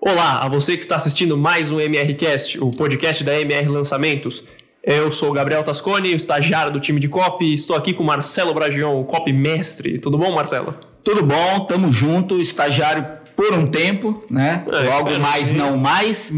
Olá a você que está assistindo mais um MRCast, o podcast da MR Lançamentos. Eu sou o Gabriel Tasconi, o estagiário do time de copy, e estou aqui com o Marcelo Bragion, o copy mestre. Tudo bom, Marcelo? Tudo bom, tamo junto, estagiário por um tempo, né? É, mais, não mais.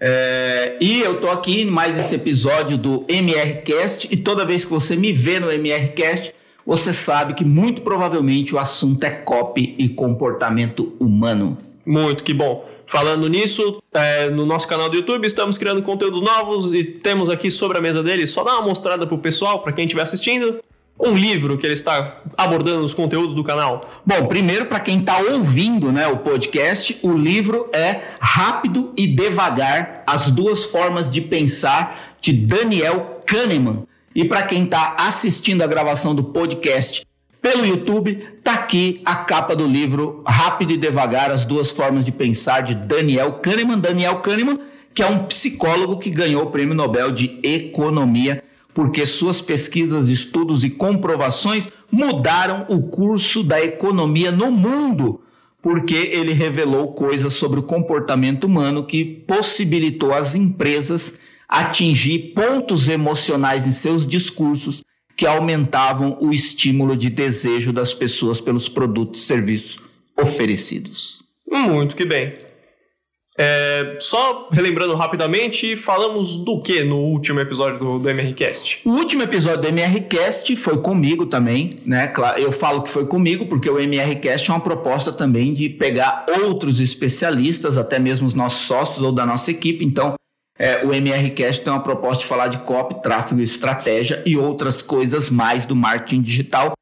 É, e eu tô aqui em mais esse episódio do MRCast, e toda vez que você me vê no MRCast, você sabe que muito provavelmente o assunto é copy e comportamento humano. Muito, que bom. Falando nisso, é, no nosso canal do YouTube estamos criando conteúdos novos e temos aqui sobre a mesa dele, só dá uma mostrada pro pessoal, para quem estiver assistindo, um livro que ele está abordando nos conteúdos do canal. Bom, primeiro, para quem está ouvindo né, o podcast, o livro é Rápido e Devagar: As Duas Formas de Pensar, de Daniel Kahneman. E para quem está assistindo a gravação do podcast pelo YouTube, tá aqui a capa do livro Rápido e Devagar: As Duas Formas de Pensar, de Daniel Kahneman. Daniel Kahneman, que é um psicólogo que ganhou o Prêmio Nobel de Economia porque suas pesquisas, estudos e comprovações mudaram o curso da economia no mundo, porque ele revelou coisas sobre o comportamento humano que possibilitou às empresas atingir pontos emocionais em seus discursos que aumentavam o estímulo de desejo das pessoas pelos produtos e serviços oferecidos. Muito que bem. É, só relembrando rapidamente, falamos do que no último episódio do, do MRCast? O último episódio do MRCast foi comigo também, né? Eu falo que foi comigo porque o MRCast é uma proposta também de pegar outros especialistas, até mesmo os nossos sócios ou da nossa equipe. Então, é, o MRCast tem uma proposta de falar de copy, tráfego, estratégia e outras coisas mais do marketing digital.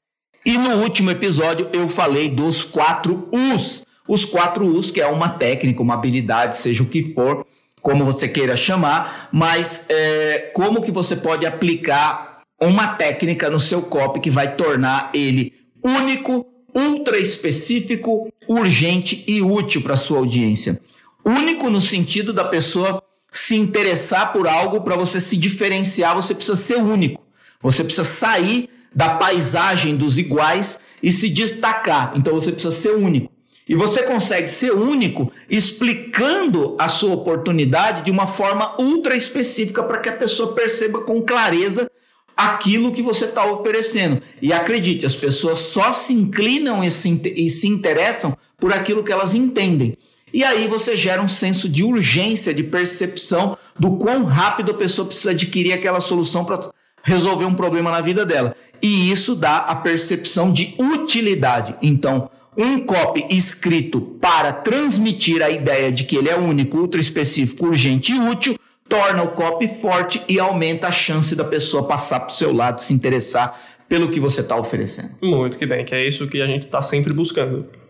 E no último episódio eu falei dos quatro U's. Os quatro U's, que é uma técnica, uma habilidade, seja o que for, como você queira chamar, mas é, como que você pode aplicar uma técnica no seu copy que vai tornar ele único, ultra específico, urgente e útil para sua audiência. Único no sentido da pessoa se interessar por algo para você se diferenciar, você precisa ser único. Você precisa sair da paisagem dos iguais e se destacar. Então você precisa ser único. E você consegue ser único explicando a sua oportunidade de uma forma ultra específica para que a pessoa perceba com clareza aquilo que você está oferecendo. E acredite, as pessoas só se inclinam e se, e se interessam por aquilo que elas entendem. E aí você gera um senso de urgência, de percepção do quão rápido a pessoa precisa adquirir aquela solução para resolver um problema na vida dela. E isso dá a percepção de utilidade. Então, um copy escrito para transmitir a ideia de que ele é único, ultra específico, urgente e útil, torna o copy forte e aumenta a chance da pessoa passar para o seu lado, se interessar pelo que você está oferecendo. Muito que bem, que é isso que a gente está sempre buscando.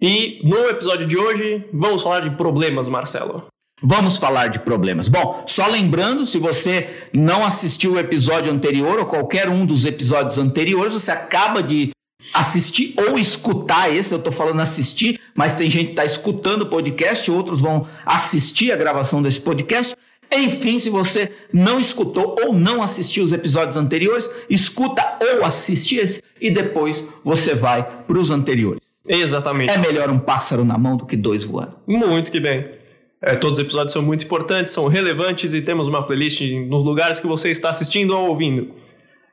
E no episódio de hoje, vamos falar de problemas, Marcelo. Vamos falar de problemas. Bom, só lembrando, se você não assistiu o episódio anterior ou qualquer um dos episódios anteriores, você acaba de assistir ou escutar esse, eu tô falando assistir, mas tem gente que tá escutando o podcast, outros vão assistir a gravação desse podcast. Enfim, se você não escutou ou não assistiu os episódios anteriores, escuta ou assiste esse e depois você vai para os anteriores. Exatamente. É melhor um pássaro na mão do que dois voando. Muito que bem. É, todos os episódios são muito importantes, são relevantes e temos uma playlist nos lugares que você está assistindo ou ouvindo.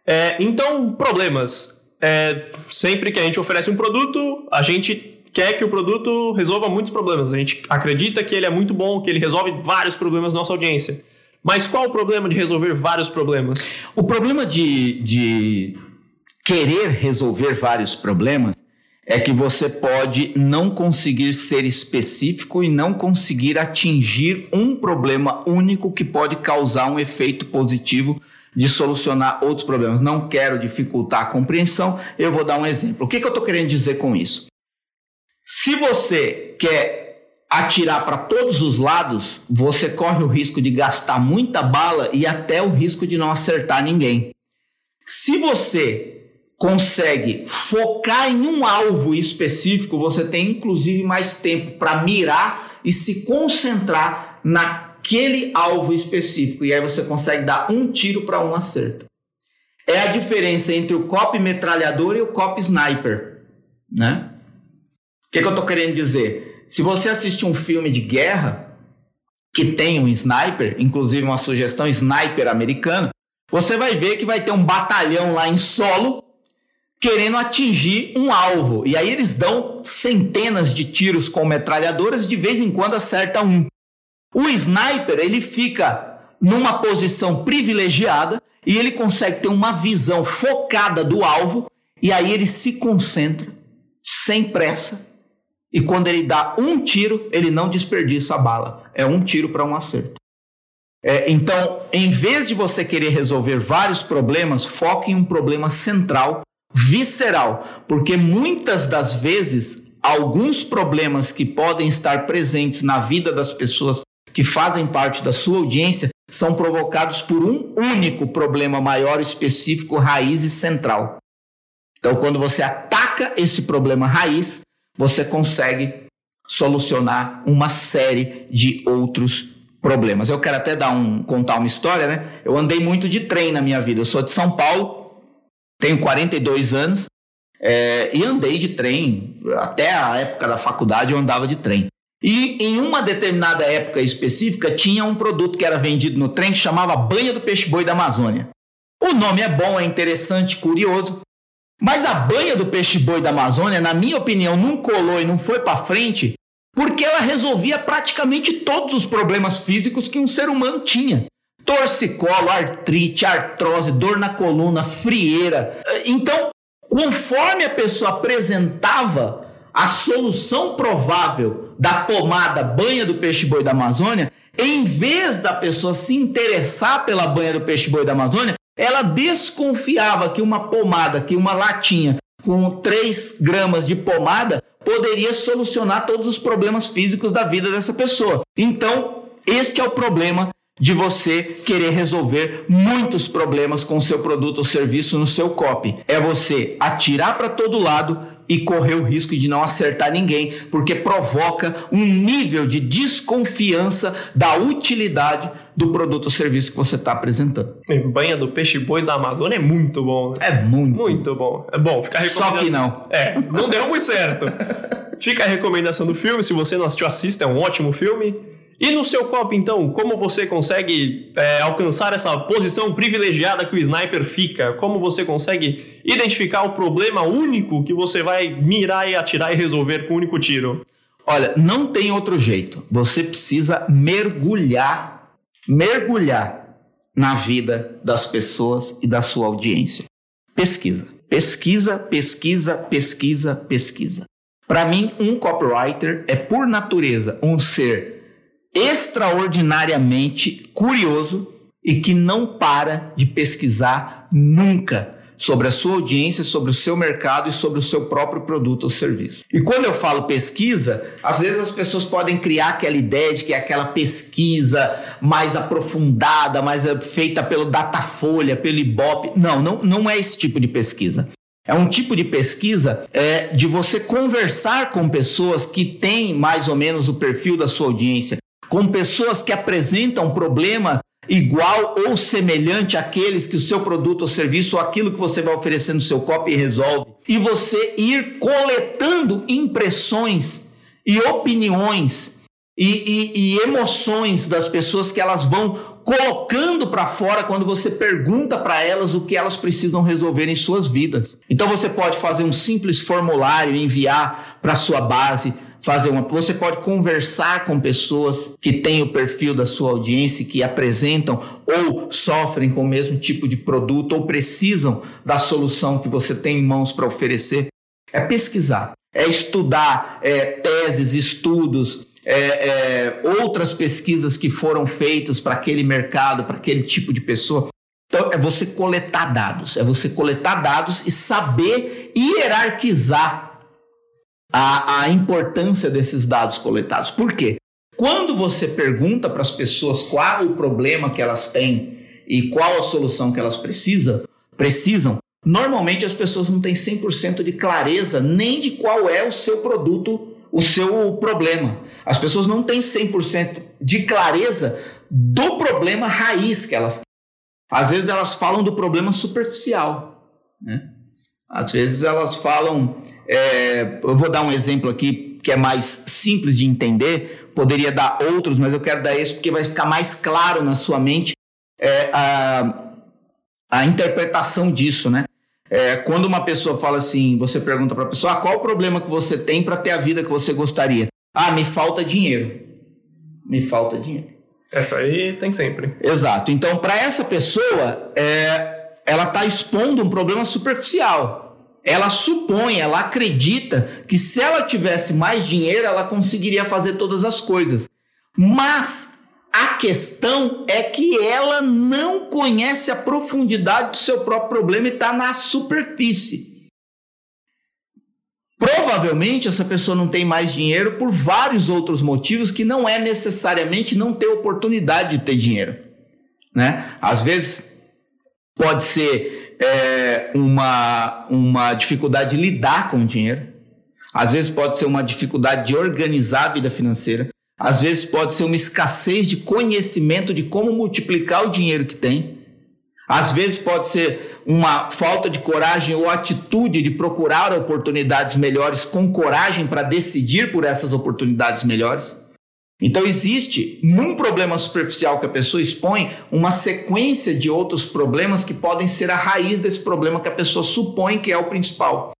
É, então, problemas. É, sempre que a gente oferece um produto, a gente quer que o produto resolva muitos problemas. A gente acredita que ele é muito bom, que ele resolve vários problemas da nossa audiência. Mas qual o problema de resolver vários problemas? O problema de, de querer resolver vários problemas é que você pode não conseguir ser específico e não conseguir atingir um problema único que pode causar um efeito positivo de solucionar outros problemas. Não quero dificultar a compreensão, eu vou dar um exemplo. O que, que eu estou querendo dizer com isso? Se você quer atirar para todos os lados, você corre o risco de gastar muita bala e até o risco de não acertar ninguém. Se você consegue focar em um alvo específico, você tem inclusive mais tempo para mirar e se concentrar naquele alvo específico. E aí você consegue dar um tiro para um acerto. É a diferença entre o cop metralhador e o cop sniper, né? O que, que eu estou querendo dizer? se você assiste um filme de guerra que tem um sniper, inclusive uma sugestão sniper americano, você vai ver que vai ter um batalhão lá em solo querendo atingir um alvo. E aí eles dão centenas de tiros com metralhadoras e de vez em quando acerta um. O sniper, ele fica numa posição privilegiada e ele consegue ter uma visão focada do alvo e aí ele se concentra sem pressa. E quando ele dá um tiro, ele não desperdiça a bala. É um tiro para um acerto. É, então, em vez de você querer resolver vários problemas, foque em um problema central visceral, porque muitas das vezes alguns problemas que podem estar presentes na vida das pessoas que fazem parte da sua audiência são provocados por um único problema maior, específico, raiz e central. Então, quando você ataca esse problema raiz, você consegue solucionar uma série de outros problemas. Eu quero até dar um, contar uma história, né? Eu andei muito de trem na minha vida. Eu sou de São Paulo, tenho 42 anos é, e andei de trem. Até a época da faculdade eu andava de trem. E em uma determinada época específica tinha um produto que era vendido no trem que chamava banha do peixe-boi da Amazônia. O nome é bom, é interessante, curioso. Mas a banha do peixe-boi da Amazônia, na minha opinião, não colou e não foi para frente porque ela resolvia praticamente todos os problemas físicos que um ser humano tinha torcicolo, artrite, artrose, dor na coluna, frieira. Então, conforme a pessoa apresentava a solução provável da pomada banha do peixe-boi da Amazônia, em vez da pessoa se interessar pela banha do peixe-boi da Amazônia, ela desconfiava que uma pomada, que uma latinha com 3 gramas de pomada poderia solucionar todos os problemas físicos da vida dessa pessoa. Então, este é o problema de você querer resolver muitos problemas com seu produto ou serviço no seu copy. É você atirar para todo lado e correr o risco de não acertar ninguém, porque provoca um nível de desconfiança da utilidade do produto ou serviço que você está apresentando. Banha do peixe boi da Amazônia é muito bom. Né? É muito. Muito bom. É bom, fica. Só que não. É, não deu muito certo. Fica a recomendação do filme, se você não assistiu, assista, é um ótimo filme. E no seu copo, então, como você consegue é, alcançar essa posição privilegiada que o sniper fica? Como você consegue identificar o problema único que você vai mirar e atirar e resolver com um único tiro? Olha, não tem outro jeito. Você precisa mergulhar, mergulhar na vida das pessoas e da sua audiência. Pesquisa, pesquisa, pesquisa, pesquisa, pesquisa. Para mim, um copywriter é por natureza um ser extraordinariamente curioso e que não para de pesquisar nunca sobre a sua audiência, sobre o seu mercado e sobre o seu próprio produto ou serviço. E quando eu falo pesquisa, às vezes as pessoas podem criar aquela ideia de que é aquela pesquisa mais aprofundada, mais feita pelo Datafolha, pelo Ibope. Não, não, não é esse tipo de pesquisa. É um tipo de pesquisa é, de você conversar com pessoas que têm mais ou menos o perfil da sua audiência, com pessoas que apresentam problema igual ou semelhante àqueles que o seu produto ou serviço ou aquilo que você vai oferecer no seu copy resolve. E você ir coletando impressões e opiniões e, e, e emoções das pessoas que elas vão colocando para fora quando você pergunta para elas o que elas precisam resolver em suas vidas. Então você pode fazer um simples formulário e enviar para sua base fazer uma. Você pode conversar com pessoas que têm o perfil da sua audiência, que apresentam ou sofrem com o mesmo tipo de produto ou precisam da solução que você tem em mãos para oferecer. É pesquisar, é estudar é, teses, estudos, é, é, outras pesquisas que foram feitas para aquele mercado, para aquele tipo de pessoa. Então, é você coletar dados, é você coletar dados e saber hierarquizar a, a importância desses dados coletados. Por quê? Quando você pergunta para as pessoas qual o problema que elas têm e qual a solução que elas precisam, precisam normalmente as pessoas não têm 100% de clareza nem de qual é o seu produto, o seu problema. As pessoas não têm 100% de clareza do problema raiz que elas têm. Às vezes elas falam do problema superficial, né? Às vezes elas falam, é, eu vou dar um exemplo aqui que é mais simples de entender, poderia dar outros, mas eu quero dar esse porque vai ficar mais claro na sua mente é, a, a interpretação disso, né? É, quando uma pessoa fala assim, você pergunta para a pessoa, ah, qual o problema que você tem para ter a vida que você gostaria? Ah, me falta dinheiro. Me falta dinheiro. Essa aí tem sempre. Exato. Então, para essa pessoa, é, ela está expondo um problema superficial. Ela supõe, ela acredita que se ela tivesse mais dinheiro, ela conseguiria fazer todas as coisas. Mas a questão é que ela não conhece a profundidade do seu próprio problema e está na superfície. Provavelmente essa pessoa não tem mais dinheiro por vários outros motivos que não é necessariamente não ter oportunidade de ter dinheiro. Né? Às vezes pode ser é, uma, uma dificuldade de lidar com o dinheiro, às vezes pode ser uma dificuldade de organizar a vida financeira, às vezes pode ser uma escassez de conhecimento de como multiplicar o dinheiro que tem. Às vezes pode ser uma falta de coragem ou atitude de procurar oportunidades melhores com coragem para decidir por essas oportunidades melhores. Então existe num problema superficial que a pessoa expõe uma sequência de outros problemas que podem ser a raiz desse problema que a pessoa supõe que é o principal.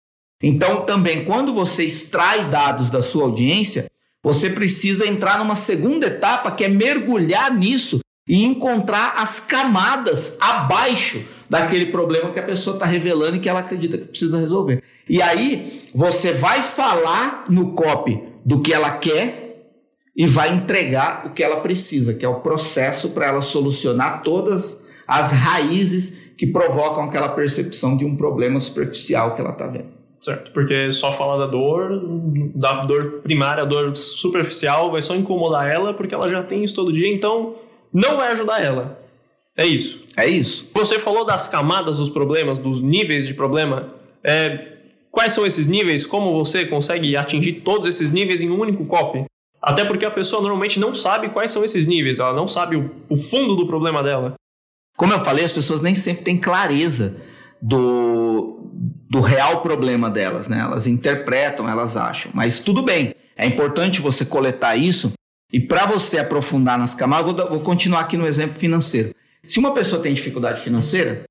Então também quando você extrai dados da sua audiência, você precisa entrar numa segunda etapa que é mergulhar nisso e encontrar as camadas abaixo daquele problema que a pessoa está revelando e que ela acredita que precisa resolver. E aí você vai falar no copy do que ela quer e vai entregar o que ela precisa, que é o processo para ela solucionar todas as raízes que provocam aquela percepção de um problema superficial que ela está vendo. Certo, porque só falar da dor, da dor primária, a dor superficial, vai só incomodar ela porque ela já tem isso todo dia, então não vai ajudar ela. É isso. É isso. Você falou das camadas dos problemas, dos níveis de problema. É, quais são esses níveis? Como você consegue atingir todos esses níveis em um único copy? Até porque a pessoa normalmente não sabe quais são esses níveis, ela não sabe o, o fundo do problema dela. Como eu falei, as pessoas nem sempre têm clareza do, do real problema delas, né? Elas interpretam, elas acham. Mas tudo bem, é importante você coletar isso. E para você aprofundar nas camadas, vou, vou continuar aqui no exemplo financeiro. Se uma pessoa tem dificuldade financeira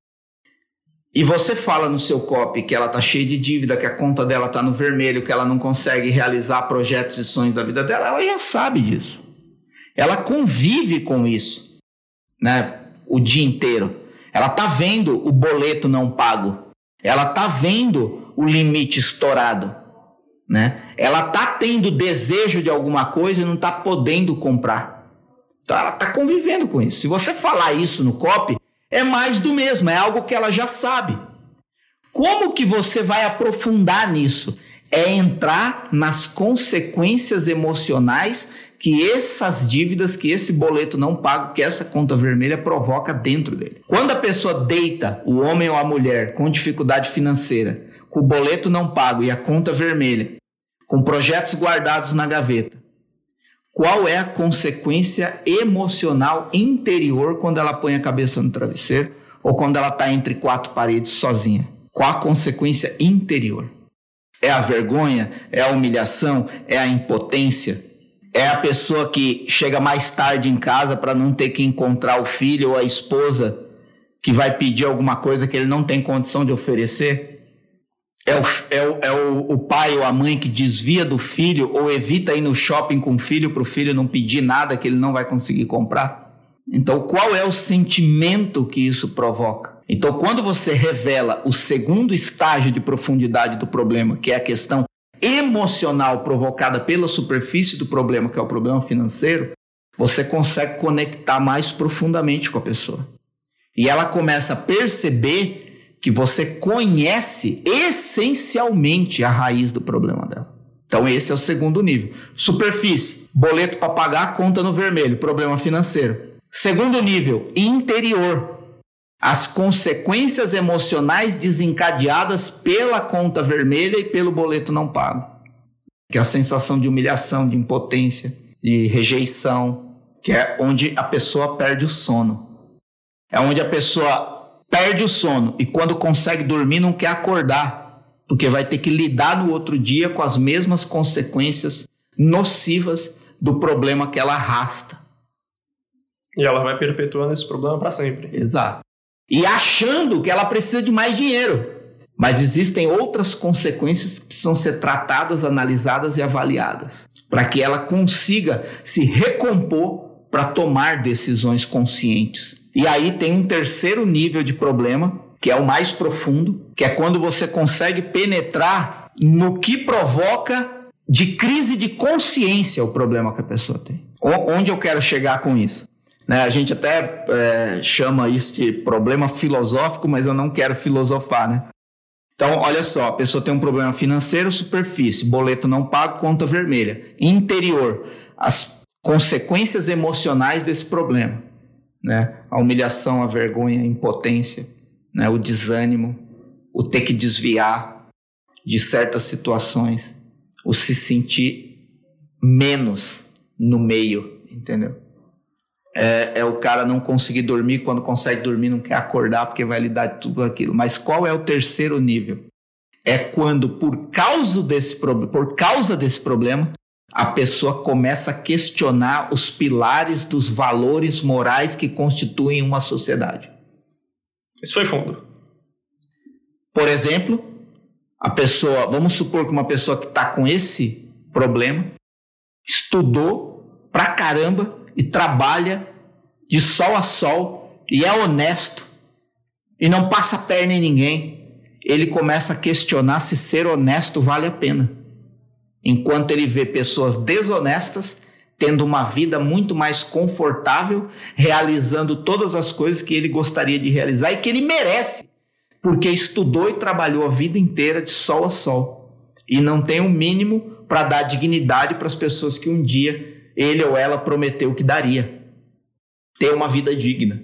e você fala no seu copy que ela tá cheia de dívida, que a conta dela tá no vermelho, que ela não consegue realizar projetos e sonhos da vida dela, ela já sabe disso. Ela convive com isso, né? O dia inteiro. Ela tá vendo o boleto não pago. Ela tá vendo o limite estourado, né? Ela tá tendo desejo de alguma coisa e não tá podendo comprar. Então ela tá convivendo com isso. Se você falar isso no copy, é mais do mesmo, é algo que ela já sabe. Como que você vai aprofundar nisso? É entrar nas consequências emocionais que essas dívidas, que esse boleto não pago, que essa conta vermelha provoca dentro dele. Quando a pessoa deita, o homem ou a mulher, com dificuldade financeira, com o boleto não pago e a conta vermelha, com projetos guardados na gaveta, qual é a consequência emocional interior quando ela põe a cabeça no travesseiro ou quando ela está entre quatro paredes sozinha? Qual a consequência interior? É a vergonha? É a humilhação? É a impotência? é a pessoa que chega mais tarde em casa para não ter que encontrar o filho ou a esposa que vai pedir alguma coisa que ele não tem condição de oferecer. É o, é o, é o, o pai ou a mãe que desvia do filho ou evita ir no shopping com o filho para o filho não pedir nada que ele não vai conseguir comprar. Então, qual é o sentimento que isso provoca? Então, quando você revela o segundo estágio de profundidade do problema, que é a questão emocional provocada pela superfície do problema, que é o problema financeiro, você consegue conectar mais profundamente com a pessoa. E ela começa a perceber que você conhece essencialmente a raiz do problema dela. Então, esse é o segundo nível. Superfície, boleto para pagar, conta no vermelho, problema financeiro. Segundo nível, interior, as consequências emocionais desencadeadas pela conta vermelha e pelo boleto não pago. Que é a sensação de humilhação, de impotência, de rejeição, que é onde a pessoa perde o sono. É onde a pessoa perde o sono e quando consegue dormir não quer acordar. porque vai ter que lidar no outro dia com as mesmas consequências nocivas do problema que ela arrasta. E ela vai perpetuando esse problema para sempre. Exato. E achando que ela precisa de mais dinheiro. Mas existem outras consequências que precisam ser tratadas, analisadas e avaliadas para que ela consiga se recompor para tomar decisões conscientes. E aí tem um terceiro nível de problema, que é o mais profundo, que é quando você consegue penetrar no que provoca de crise de consciência o problema que a pessoa tem. Onde eu quero chegar com isso? Né, a gente até é, chama isso de problema filosófico, mas eu não quero filosofar, né? Então, olha só, a pessoa tem um problema financeiro, superfície, boleto não pago, conta vermelha. Interior, as consequências emocionais desse problema, né? A humilhação, a vergonha, a impotência, né? o desânimo, o ter que desviar de certas situações, o se sentir menos no meio, entendeu? É, é, o cara não conseguir dormir, quando consegue dormir, não quer acordar porque vai lidar de tudo aquilo. Mas qual é o terceiro nível? É quando, por causa desse, por causa desse problema, a pessoa começa a questionar os pilares dos valores morais que constituem uma sociedade. Isso foi fundo. Por exemplo, a pessoa, vamos supor que uma pessoa que está com esse problema estudou pra caramba e trabalha de sol a sol e é honesto e não passa perna em ninguém, ele começa a questionar se ser honesto vale a pena. Enquanto ele vê pessoas desonestas tendo uma vida muito mais confortável, realizando todas as coisas que ele gostaria de realizar e que ele merece, porque estudou e trabalhou a vida inteira de sol a sol e não tem o um mínimo para dar dignidade para as pessoas que um dia ele ou ela prometeu que daria. Ter uma vida digna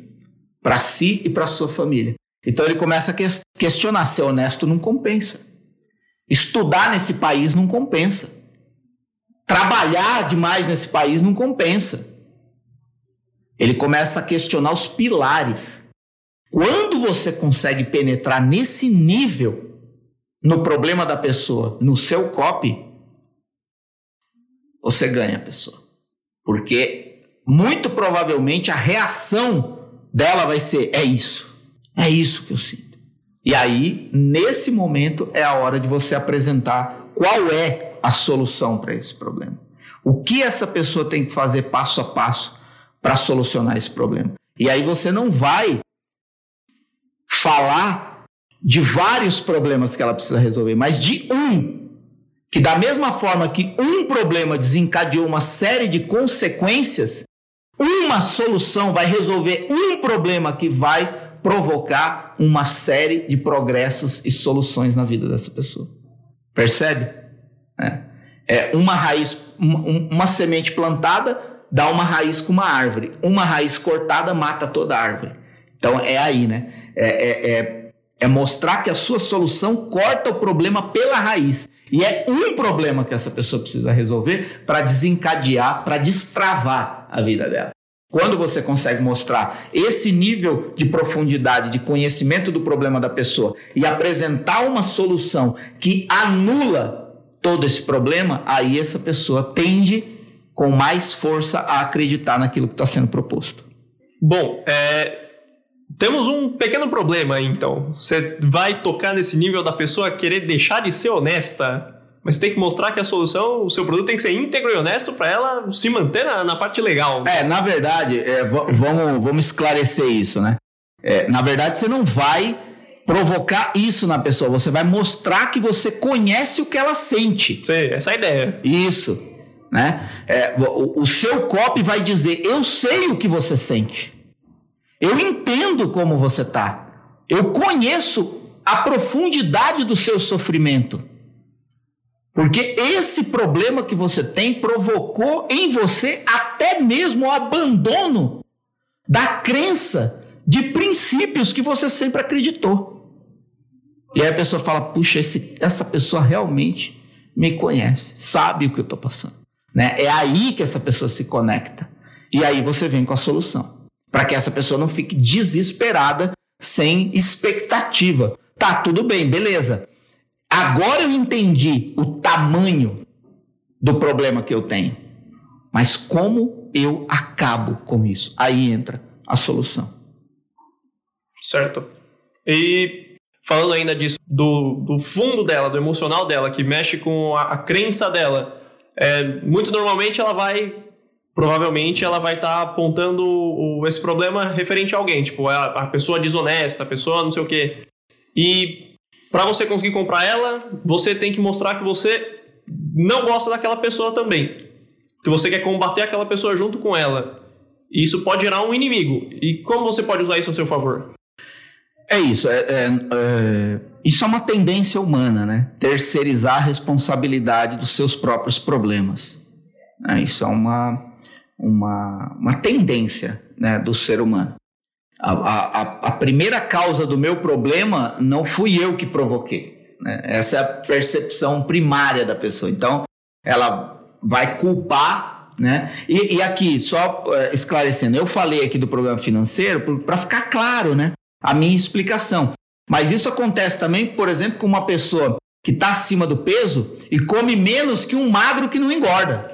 para si e para sua família. Então ele começa a questionar: ser honesto não compensa. Estudar nesse país não compensa. Trabalhar demais nesse país não compensa. Ele começa a questionar os pilares. Quando você consegue penetrar nesse nível no problema da pessoa, no seu copy, você ganha a pessoa. Porque muito provavelmente a reação dela vai ser: é isso, é isso que eu sinto. E aí, nesse momento, é a hora de você apresentar qual é a solução para esse problema. O que essa pessoa tem que fazer passo a passo para solucionar esse problema. E aí você não vai falar de vários problemas que ela precisa resolver, mas de um que da mesma forma que um problema desencadeou uma série de consequências, uma solução vai resolver um problema que vai provocar uma série de progressos e soluções na vida dessa pessoa. Percebe? É, é uma raiz, uma, uma semente plantada dá uma raiz com uma árvore. Uma raiz cortada mata toda a árvore. Então é aí, né? É, é, é é mostrar que a sua solução corta o problema pela raiz. E é um problema que essa pessoa precisa resolver para desencadear, para destravar a vida dela. Quando você consegue mostrar esse nível de profundidade, de conhecimento do problema da pessoa e apresentar uma solução que anula todo esse problema, aí essa pessoa tende com mais força a acreditar naquilo que está sendo proposto. Bom, é, temos um pequeno problema então. Você vai tocar nesse nível da pessoa querer deixar de ser honesta, mas tem que mostrar que a solução, o seu produto tem que ser íntegro e honesto para ela se manter na, na, parte legal. É, na verdade, é, vamos, vamos esclarecer isso, né? É, na verdade, você não vai provocar isso na pessoa, você vai mostrar que você conhece o que ela sente. Sim, essa é a ideia. Isso. Né? É, o, o seu copy vai dizer: Eu sei o que você sente. Eu entendo como você está. Eu conheço a profundidade do seu sofrimento. Porque esse problema que você tem provocou em você até mesmo o abandono da crença de princípios que você sempre acreditou. E aí a pessoa fala: puxa, esse, essa pessoa realmente me conhece, sabe o que eu estou passando. Né? É aí que essa pessoa se conecta. E aí você vem com a solução para que essa pessoa não fique desesperada, sem expectativa. Tá, tudo bem, beleza. Agora eu entendi o tamanho do problema que eu tenho. Mas como eu acabo com isso? Aí entra a solução. Certo. E falando ainda disso, do, do fundo dela, do emocional dela, que mexe com a, a crença dela, é, muito normalmente ela vai. Provavelmente ela vai estar tá apontando o, esse problema referente a alguém, tipo, a, a pessoa desonesta, a pessoa não sei o quê. E para você conseguir comprar ela, você tem que mostrar que você não gosta daquela pessoa também. Que você quer combater aquela pessoa junto com ela. E isso pode gerar um inimigo. E como você pode usar isso a seu favor? É isso. É, é, é, isso é uma tendência humana, né? Terceirizar a responsabilidade dos seus próprios problemas. É, isso é uma, uma, uma tendência né, do ser humano. A, a, a primeira causa do meu problema não fui eu que provoquei. Né? Essa é a percepção primária da pessoa. Então, ela vai culpar. Né? E, e aqui, só uh, esclarecendo, eu falei aqui do problema financeiro para ficar claro, né? a minha explicação. Mas isso acontece também, por exemplo, com uma pessoa que está acima do peso e come menos que um magro que não engorda.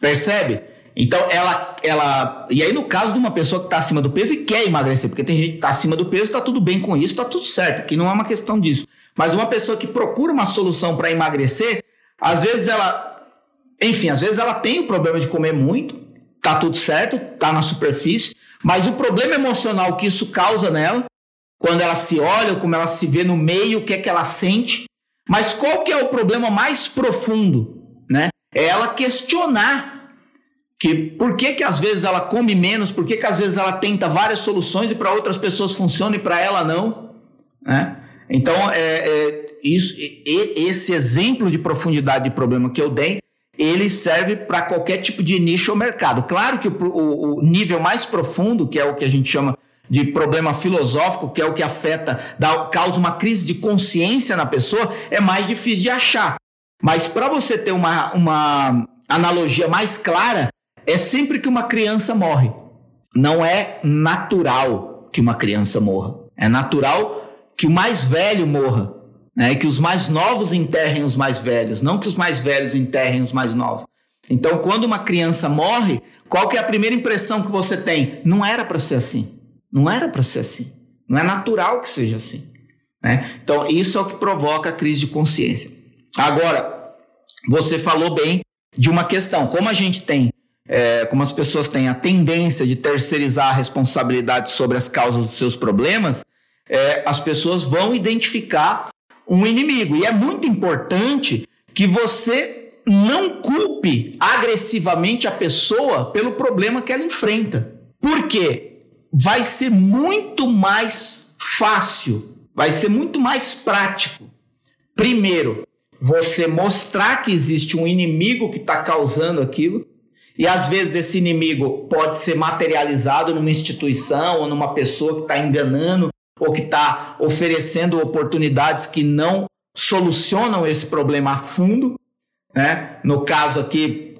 Percebe? Então ela, ela. E aí, no caso de uma pessoa que está acima do peso e quer emagrecer, porque tem gente que está acima do peso, está tudo bem com isso, está tudo certo, aqui não é uma questão disso. Mas uma pessoa que procura uma solução para emagrecer, às vezes ela. Enfim, às vezes ela tem o problema de comer muito, tá tudo certo, tá na superfície, mas o problema emocional que isso causa nela, quando ela se olha, como ela se vê no meio, o que é que ela sente. Mas qual que é o problema mais profundo, né? É ela questionar que por que que às vezes ela come menos, por que que às vezes ela tenta várias soluções e para outras pessoas funciona e para ela não, né? Então, é, é isso, e, esse exemplo de profundidade de problema que eu dei ele serve para qualquer tipo de nicho ou mercado. Claro que o, o, o, nível mais profundo, que é o que a gente chama de problema filosófico, que é o que afeta, dá, causa uma crise de consciência na pessoa, é mais difícil de achar. Mas para você ter uma, uma analogia mais clara, é sempre que uma criança morre. Não é natural que uma criança morra. É natural que o mais velho morra né? que os mais novos enterrem os mais velhos, não que os mais velhos enterrem os mais novos. Então, quando uma criança morre, qual que é a primeira impressão que você tem? Não era para ser assim. Não era para ser assim. Não é natural que seja assim. Né? Então, isso é o que provoca a crise de consciência. Agora, você falou bem de uma questão. Como a gente tem, é, como as pessoas têm a tendência de terceirizar a responsabilidade sobre as causas dos seus problemas, é, as pessoas vão identificar um inimigo. E é muito importante que você não culpe agressivamente a pessoa pelo problema que ela enfrenta. Por quê? Vai ser muito mais fácil, vai ser muito mais prático. Primeiro, você mostrar que existe um inimigo que está causando aquilo. E às vezes esse inimigo pode ser materializado numa instituição ou numa pessoa que está enganando ou que está oferecendo oportunidades que não solucionam esse problema a fundo. Né? No caso aqui,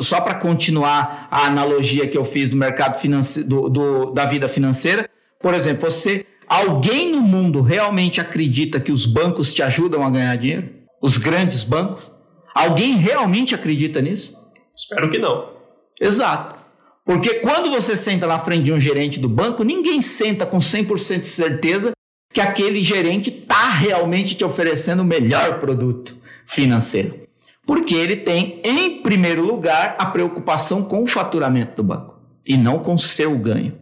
só para continuar a analogia que eu fiz do mercado financeiro, do, do, da vida financeira, por exemplo, você, alguém no mundo realmente acredita que os bancos te ajudam a ganhar dinheiro? Os grandes bancos? Alguém realmente acredita nisso? Espero que não. Exato. Porque quando você senta na frente de um gerente do banco, ninguém senta com 100% de certeza que aquele gerente está realmente te oferecendo o melhor produto financeiro. Porque ele tem, em primeiro lugar, a preocupação com o faturamento do banco e não com o seu ganho.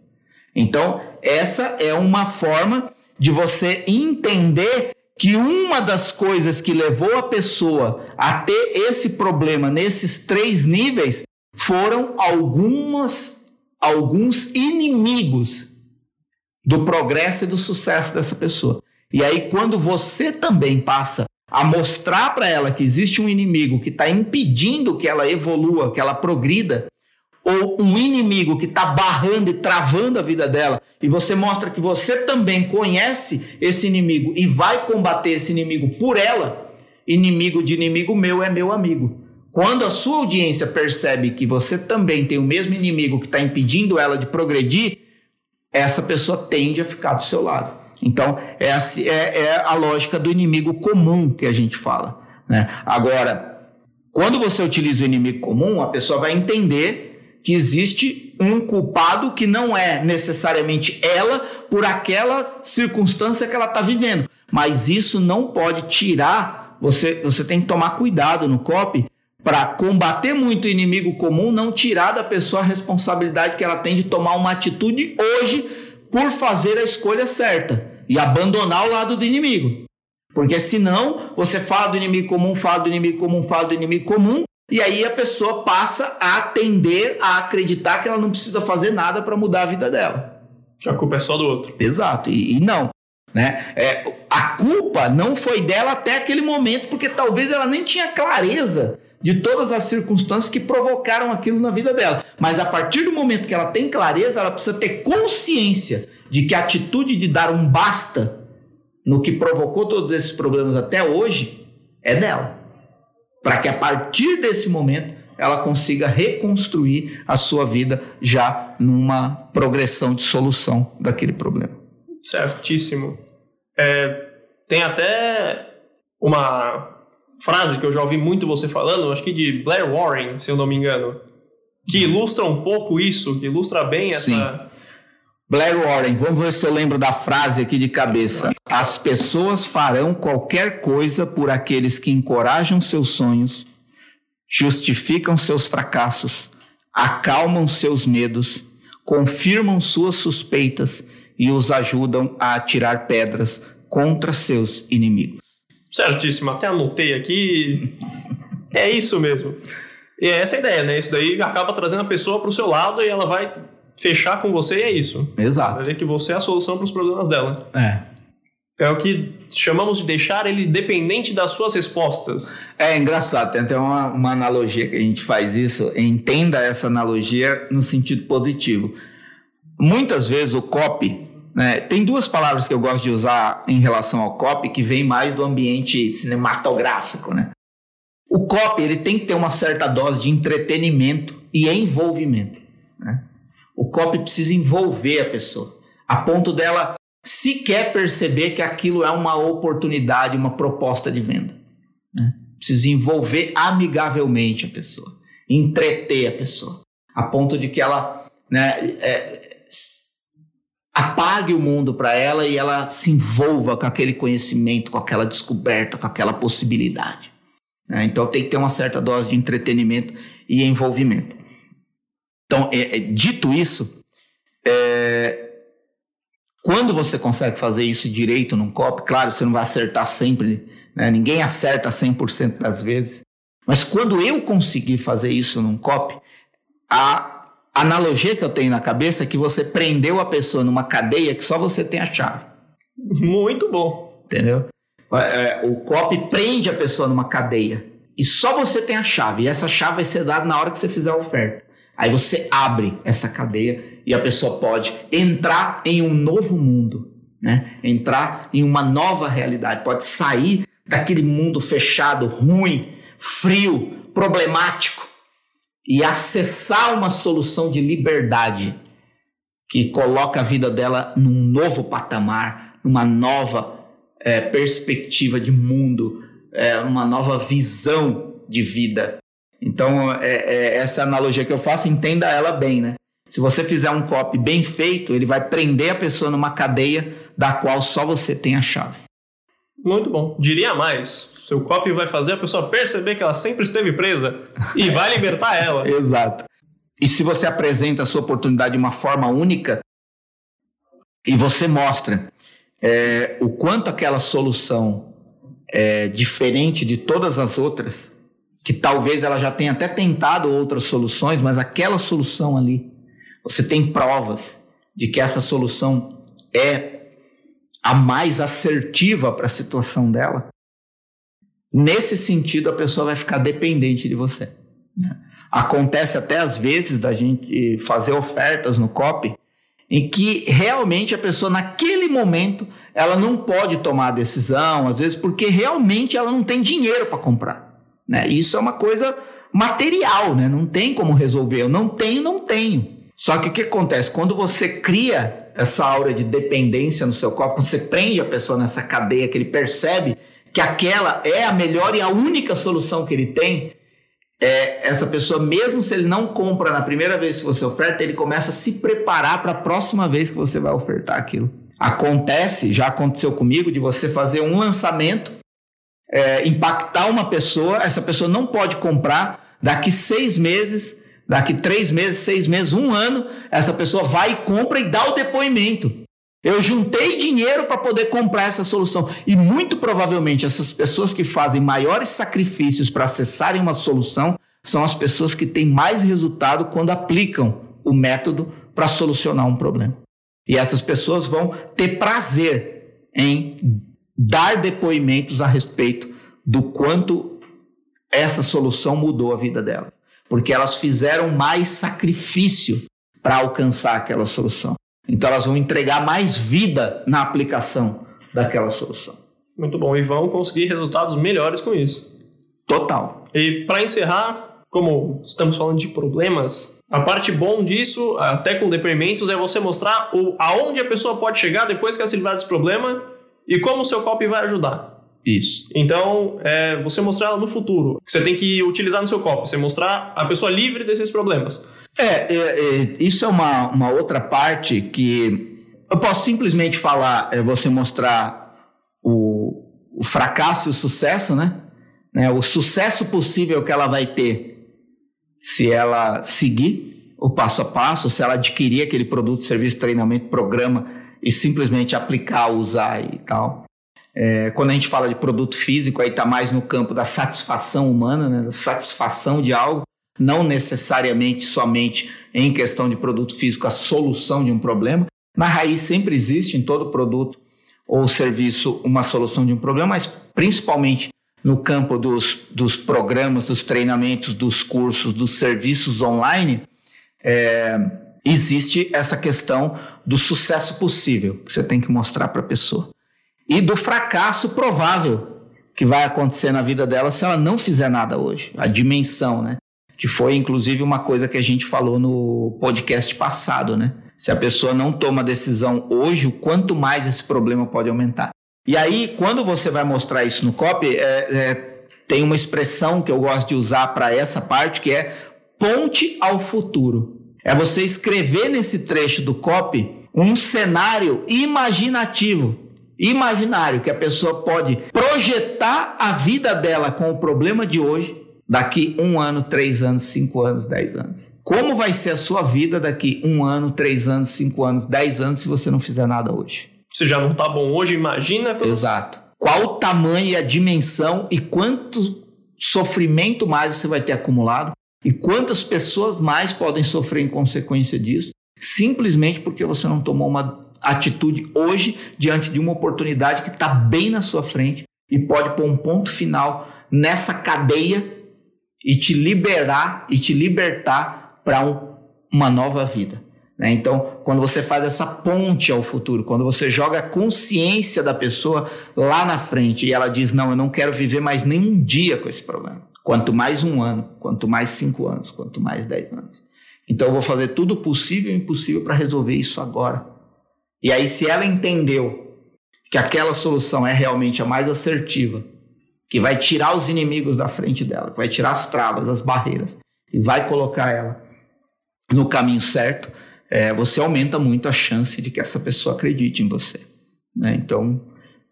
Então, essa é uma forma de você entender que uma das coisas que levou a pessoa a ter esse problema nesses três níveis foram algumas, alguns inimigos do progresso e do sucesso dessa pessoa. E aí, quando você também passa a mostrar para ela que existe um inimigo que está impedindo que ela evolua, que ela progrida, ou um inimigo que está barrando e travando a vida dela, e você mostra que você também conhece esse inimigo e vai combater esse inimigo por ela, inimigo de inimigo meu é meu amigo. Quando a sua audiência percebe que você também tem o mesmo inimigo que está impedindo ela de progredir, essa pessoa tende a ficar do seu lado. Então, é a, é, é a lógica do inimigo comum que a gente fala. Né? Agora, quando você utiliza o inimigo comum, a pessoa vai entender que existe um culpado que não é necessariamente ela por aquela circunstância que ela está vivendo. Mas isso não pode tirar. Você, você tem que tomar cuidado no COP para combater muito o inimigo comum, não tirar da pessoa a responsabilidade que ela tem de tomar uma atitude hoje por fazer a escolha certa e abandonar o lado do inimigo. Porque senão você fala do inimigo comum, fala do inimigo comum, fala do inimigo comum, e aí a pessoa passa a tender a acreditar que ela não precisa fazer nada para mudar a vida dela. A culpa é só do outro. Exato, e, e não. Né? É, a culpa não foi dela até aquele momento, porque talvez ela nem tinha clareza de todas as circunstâncias que provocaram aquilo na vida dela. Mas a partir do momento que ela tem clareza, ela precisa ter consciência de que a atitude de dar um basta no que provocou todos esses problemas até hoje é dela. Para que a partir desse momento ela consiga reconstruir a sua vida já numa progressão de solução daquele problema. Certíssimo. É, tem até uma frase que eu já ouvi muito você falando, acho que de Blair Warren, se eu não me engano, que ilustra um pouco isso, que ilustra bem essa. Sim. Blair Warren, vamos ver se eu lembro da frase aqui de cabeça. As pessoas farão qualquer coisa por aqueles que encorajam seus sonhos, justificam seus fracassos, acalmam seus medos, confirmam suas suspeitas e os ajudam a atirar pedras contra seus inimigos. Certíssimo, até anotei aqui. é isso mesmo. E é essa a ideia, né? Isso daí acaba trazendo a pessoa para o seu lado e ela vai fechar com você e é isso. Exato. Vai ver que você é a solução para os problemas dela. É. É o que chamamos de deixar ele dependente das suas respostas. É engraçado, tem até uma, uma analogia que a gente faz isso. Entenda essa analogia no sentido positivo. Muitas vezes o copy né? Tem duas palavras que eu gosto de usar em relação ao copy que vem mais do ambiente cinematográfico. Né? O copy ele tem que ter uma certa dose de entretenimento e envolvimento. Né? O copy precisa envolver a pessoa, a ponto dela sequer perceber que aquilo é uma oportunidade, uma proposta de venda. Né? Precisa envolver amigavelmente a pessoa, entreter a pessoa, a ponto de que ela né, é, apague o mundo para ela e ela se envolva com aquele conhecimento, com aquela descoberta, com aquela possibilidade. Né? Então tem que ter uma certa dose de entretenimento e envolvimento. Então, é, é, dito isso, é, quando você consegue fazer isso direito num copo, claro, você não vai acertar sempre, né? ninguém acerta 100% das vezes, mas quando eu conseguir fazer isso num copo, a analogia que eu tenho na cabeça é que você prendeu a pessoa numa cadeia que só você tem a chave. Muito bom. Entendeu? É, é, o COP prende a pessoa numa cadeia e só você tem a chave. E essa chave vai ser dada na hora que você fizer a oferta. Aí você abre essa cadeia e a pessoa pode entrar em um novo mundo, né? Entrar em uma nova realidade, pode sair daquele mundo fechado, ruim, frio, problemático e acessar uma solução de liberdade que coloca a vida dela num novo patamar, numa nova é, perspectiva de mundo, é, uma nova visão de vida. Então, é, é, essa analogia que eu faço, entenda ela bem, né? Se você fizer um copy bem feito, ele vai prender a pessoa numa cadeia da qual só você tem a chave. Muito bom. Diria mais, seu copy vai fazer a pessoa perceber que ela sempre esteve presa e vai libertar ela. Exato. E se você apresenta a sua oportunidade de uma forma única e você mostra é, o quanto aquela solução é diferente de todas as outras, que talvez ela já tenha até tentado outras soluções, mas aquela solução ali, você tem provas de que essa solução é a mais assertiva para a situação dela, Nesse sentido, a pessoa vai ficar dependente de você. Né? Acontece até às vezes da gente fazer ofertas no COP em que realmente a pessoa naquele momento ela não pode tomar a decisão, às vezes porque realmente ela não tem dinheiro para comprar. Né? Isso é uma coisa material, né? não tem como resolver. Eu não tenho, não tenho. Só que o que acontece? Quando você cria essa aura de dependência no seu corpo, você prende a pessoa nessa cadeia que ele percebe que aquela é a melhor e a única solução que ele tem, é, essa pessoa, mesmo se ele não compra na primeira vez que você oferta, ele começa a se preparar para a próxima vez que você vai ofertar aquilo. Acontece, já aconteceu comigo, de você fazer um lançamento, é, impactar uma pessoa, essa pessoa não pode comprar, daqui seis meses, daqui três meses, seis meses, um ano, essa pessoa vai e compra e dá o depoimento. Eu juntei dinheiro para poder comprar essa solução. E muito provavelmente essas pessoas que fazem maiores sacrifícios para acessarem uma solução são as pessoas que têm mais resultado quando aplicam o método para solucionar um problema. E essas pessoas vão ter prazer em dar depoimentos a respeito do quanto essa solução mudou a vida delas. Porque elas fizeram mais sacrifício para alcançar aquela solução. Então elas vão entregar mais vida na aplicação daquela solução. Muito bom. E vão conseguir resultados melhores com isso. Total. E para encerrar, como estamos falando de problemas, a parte bom disso, até com depoimentos, é você mostrar o, aonde a pessoa pode chegar depois que ela se livrar desse problema e como o seu copy vai ajudar. Isso. Então, é, você mostrar ela no futuro, que você tem que utilizar no seu copy, você mostrar a pessoa livre desses problemas. É, é, é, isso é uma, uma outra parte que eu posso simplesmente falar, é você mostrar o, o fracasso e o sucesso, né? né? O sucesso possível que ela vai ter se ela seguir o passo a passo, se ela adquirir aquele produto, serviço, treinamento, programa e simplesmente aplicar, usar e tal. É, quando a gente fala de produto físico, aí está mais no campo da satisfação humana, né? da satisfação de algo, não necessariamente somente em questão de produto físico a solução de um problema. Na raiz sempre existe em todo produto ou serviço uma solução de um problema, mas principalmente no campo dos, dos programas, dos treinamentos, dos cursos, dos serviços online, é, existe essa questão do sucesso possível que você tem que mostrar para a pessoa e do fracasso provável que vai acontecer na vida dela se ela não fizer nada hoje. A dimensão, né? Que foi inclusive uma coisa que a gente falou no podcast passado, né? Se a pessoa não toma decisão hoje, o quanto mais esse problema pode aumentar. E aí, quando você vai mostrar isso no copy, é, é, tem uma expressão que eu gosto de usar para essa parte que é ponte ao futuro. É você escrever nesse trecho do copy um cenário imaginativo, imaginário, que a pessoa pode projetar a vida dela com o problema de hoje, daqui um ano, três anos, cinco anos, dez anos. Como vai ser a sua vida daqui um ano, três anos, cinco anos, dez anos, se você não fizer nada hoje? Se já não tá bom hoje, imagina. Quando... Exato. Qual o tamanho e a dimensão e quanto sofrimento mais você vai ter acumulado e quantas pessoas mais podem sofrer em consequência disso, simplesmente porque você não tomou uma atitude hoje diante de uma oportunidade que está bem na sua frente e pode pôr um ponto final nessa cadeia e te liberar e te libertar para um, uma nova vida. Né? Então, quando você faz essa ponte ao futuro, quando você joga a consciência da pessoa lá na frente e ela diz: Não, eu não quero viver mais nenhum dia com esse problema. Quanto mais um ano, quanto mais cinco anos, quanto mais dez anos. Então, eu vou fazer tudo possível e impossível para resolver isso agora. E aí, se ela entendeu que aquela solução é realmente a mais assertiva, que vai tirar os inimigos da frente dela, que vai tirar as travas, as barreiras, e vai colocar ela no caminho certo, é, você aumenta muito a chance de que essa pessoa acredite em você. Né? Então,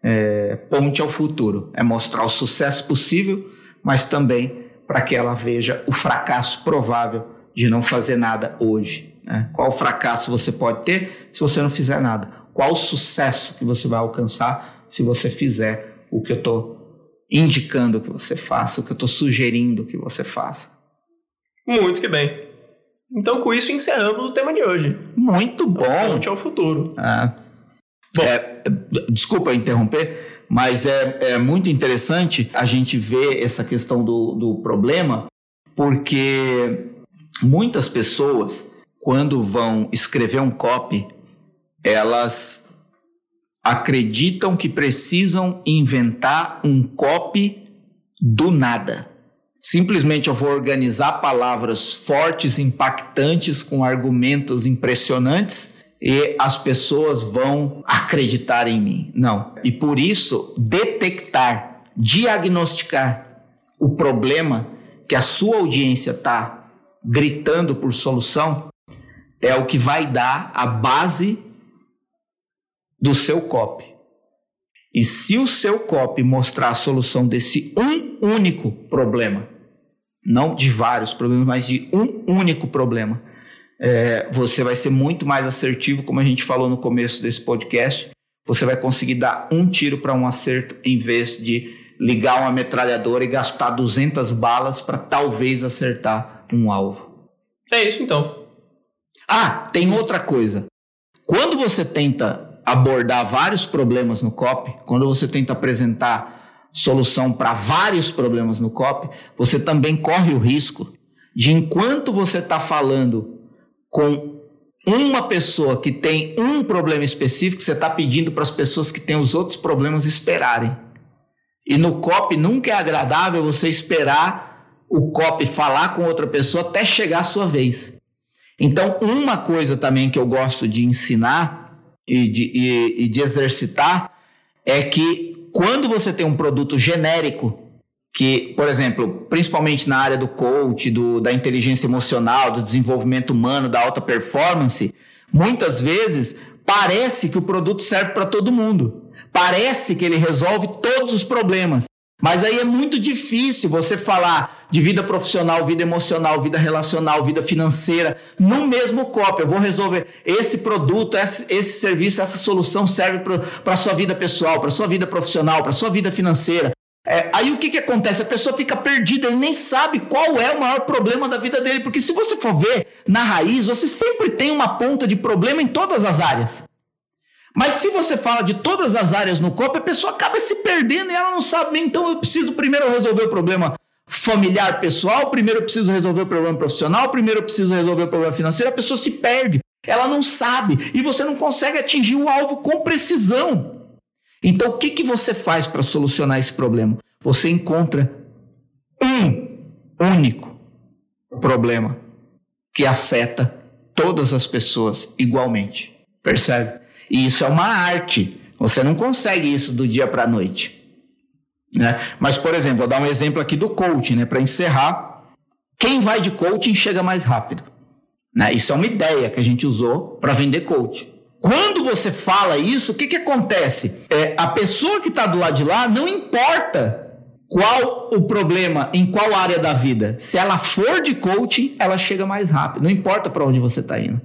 é, ponte ao futuro é mostrar o sucesso possível, mas também para que ela veja o fracasso provável de não fazer nada hoje. Né? Qual fracasso você pode ter se você não fizer nada? Qual sucesso que você vai alcançar se você fizer o que eu estou indicando que você faça, o que eu estou sugerindo que você faça? Muito que bem. Então, com isso, encerramos o tema de hoje. Muito bom. Ponte ao futuro. Ah. É, desculpa interromper, mas é, é, muito interessante a gente ver essa questão do, do problema, porque muitas pessoas, quando vão escrever um copy, elas acreditam que precisam inventar um copy do nada. Simplesmente eu vou organizar palavras fortes, impactantes, com argumentos impressionantes e as pessoas vão acreditar em mim. Não. E por isso, detectar, diagnosticar o problema que a sua audiência está gritando por solução é o que vai dar a base do seu copy. E se o seu copy mostrar a solução desse um único problema, não de vários problemas, mas de um único problema, é, você vai ser muito mais assertivo, como a gente falou no começo desse podcast. Você vai conseguir dar um tiro para um acerto em vez de ligar uma metralhadora e gastar 200 balas para talvez acertar um alvo. É isso então. Ah, tem outra coisa. Quando você tenta abordar vários problemas no COP, quando você tenta apresentar solução para vários problemas no COP, você também corre o risco de, enquanto você está falando com uma pessoa que tem um problema específico, você está pedindo para as pessoas que têm os outros problemas esperarem. E no COP nunca é agradável você esperar o COP falar com outra pessoa até chegar a sua vez. Então, uma coisa também que eu gosto de ensinar e de, e, e de exercitar é que quando você tem um produto genérico, que, por exemplo, principalmente na área do coach, do, da inteligência emocional, do desenvolvimento humano, da alta performance, muitas vezes parece que o produto serve para todo mundo. Parece que ele resolve todos os problemas. Mas aí é muito difícil você falar de vida profissional, vida emocional, vida relacional, vida financeira no mesmo copo. Eu vou resolver esse produto, esse, esse serviço, essa solução serve para a sua vida pessoal, para a sua vida profissional, para a sua vida financeira. É, aí o que, que acontece? A pessoa fica perdida, ele nem sabe qual é o maior problema da vida dele. Porque se você for ver na raiz, você sempre tem uma ponta de problema em todas as áreas. Mas se você fala de todas as áreas no corpo, a pessoa acaba se perdendo e ela não sabe, então eu preciso primeiro resolver o problema familiar pessoal, primeiro eu preciso resolver o problema profissional, primeiro eu preciso resolver o problema financeiro, a pessoa se perde. Ela não sabe e você não consegue atingir o alvo com precisão. Então, o que, que você faz para solucionar esse problema? Você encontra um único problema que afeta todas as pessoas igualmente. Percebe? E isso é uma arte. Você não consegue isso do dia para a noite. Né? Mas, por exemplo, vou dar um exemplo aqui do coaching, né? para encerrar. Quem vai de coaching chega mais rápido. Né? Isso é uma ideia que a gente usou para vender coaching. Quando você fala isso, o que, que acontece? É, a pessoa que está do lado de lá não importa qual o problema, em qual área da vida. Se ela for de coaching, ela chega mais rápido. Não importa para onde você está indo.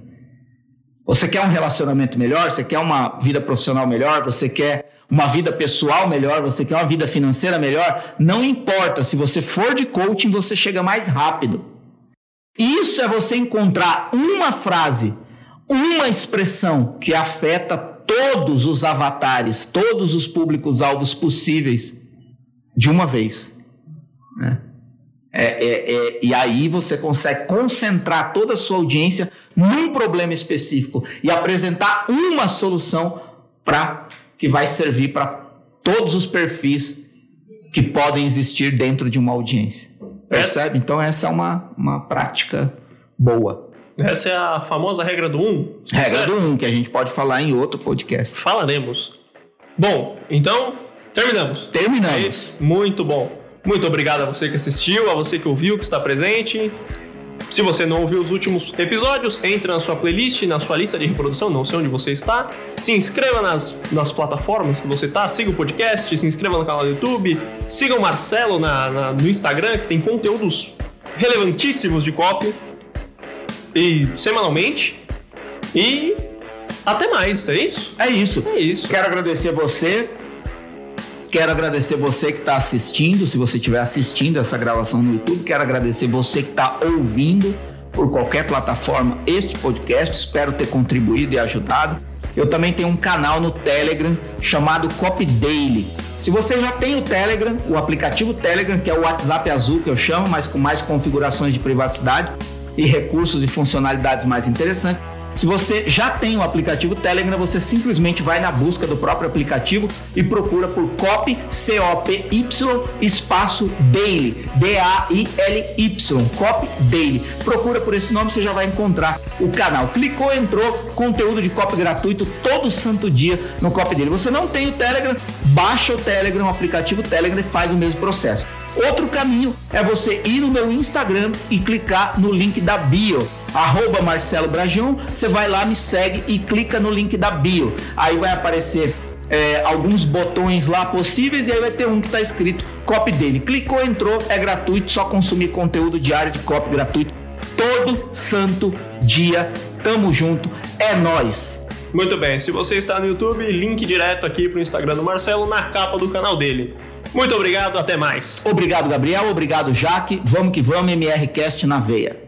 Você quer um relacionamento melhor? Você quer uma vida profissional melhor? Você quer uma vida pessoal melhor? Você quer uma vida financeira melhor? Não importa. Se você for de coaching, você chega mais rápido. Isso é você encontrar uma frase, uma expressão que afeta todos os avatares, todos os públicos-alvos possíveis de uma vez. Né? É, é, é, e aí você consegue concentrar toda a sua audiência num problema específico e apresentar uma solução para que vai servir para todos os perfis que podem existir dentro de uma audiência. Percebe? Então essa é uma, uma prática boa. Essa é a famosa regra do 1. Um, regra do 1, um, que a gente pode falar em outro podcast. Falaremos. Bom, então terminamos. Terminamos. Muito bom. Muito obrigado a você que assistiu, a você que ouviu, que está presente. Se você não ouviu os últimos episódios, entre na sua playlist, na sua lista de reprodução, não sei onde você está. Se inscreva nas, nas plataformas que você está, siga o podcast, se inscreva no canal do YouTube, siga o Marcelo na, na, no Instagram, que tem conteúdos relevantíssimos de cópia. E semanalmente. E até mais, é isso? É isso. É isso. Quero agradecer você Quero agradecer você que está assistindo, se você estiver assistindo essa gravação no YouTube. Quero agradecer você que está ouvindo por qualquer plataforma este podcast. Espero ter contribuído e ajudado. Eu também tenho um canal no Telegram chamado Copy Daily. Se você já tem o Telegram, o aplicativo Telegram, que é o WhatsApp azul que eu chamo, mas com mais configurações de privacidade e recursos e funcionalidades mais interessantes, Se você já tem o aplicativo Telegram, você simplesmente vai na busca do próprio aplicativo e procura por COP, C-O-P-Y, espaço Daily, D-A-I-L-Y, COP Daily. Procura por esse nome, você já vai encontrar o canal. Clicou, entrou, conteúdo de COP gratuito todo santo dia no COP Daily. Você não tem o Telegram, baixa o Telegram, o aplicativo Telegram e faz o mesmo processo. Outro caminho é você ir no meu Instagram e clicar no link da bio arroba Marcelo Brajão, você vai lá, me segue e clica no link da bio. Aí vai aparecer é, alguns botões lá possíveis e aí vai ter um que está escrito copy dele. Clicou, entrou, é gratuito, só consumir conteúdo diário de copy gratuito todo santo dia. Tamo junto, é nós. Muito bem, se você está no YouTube, link direto aqui para o Instagram do Marcelo na capa do canal dele. Muito obrigado, até mais. Obrigado, Gabriel. Obrigado, Jaque. Vamos que vamos, MRCast na veia.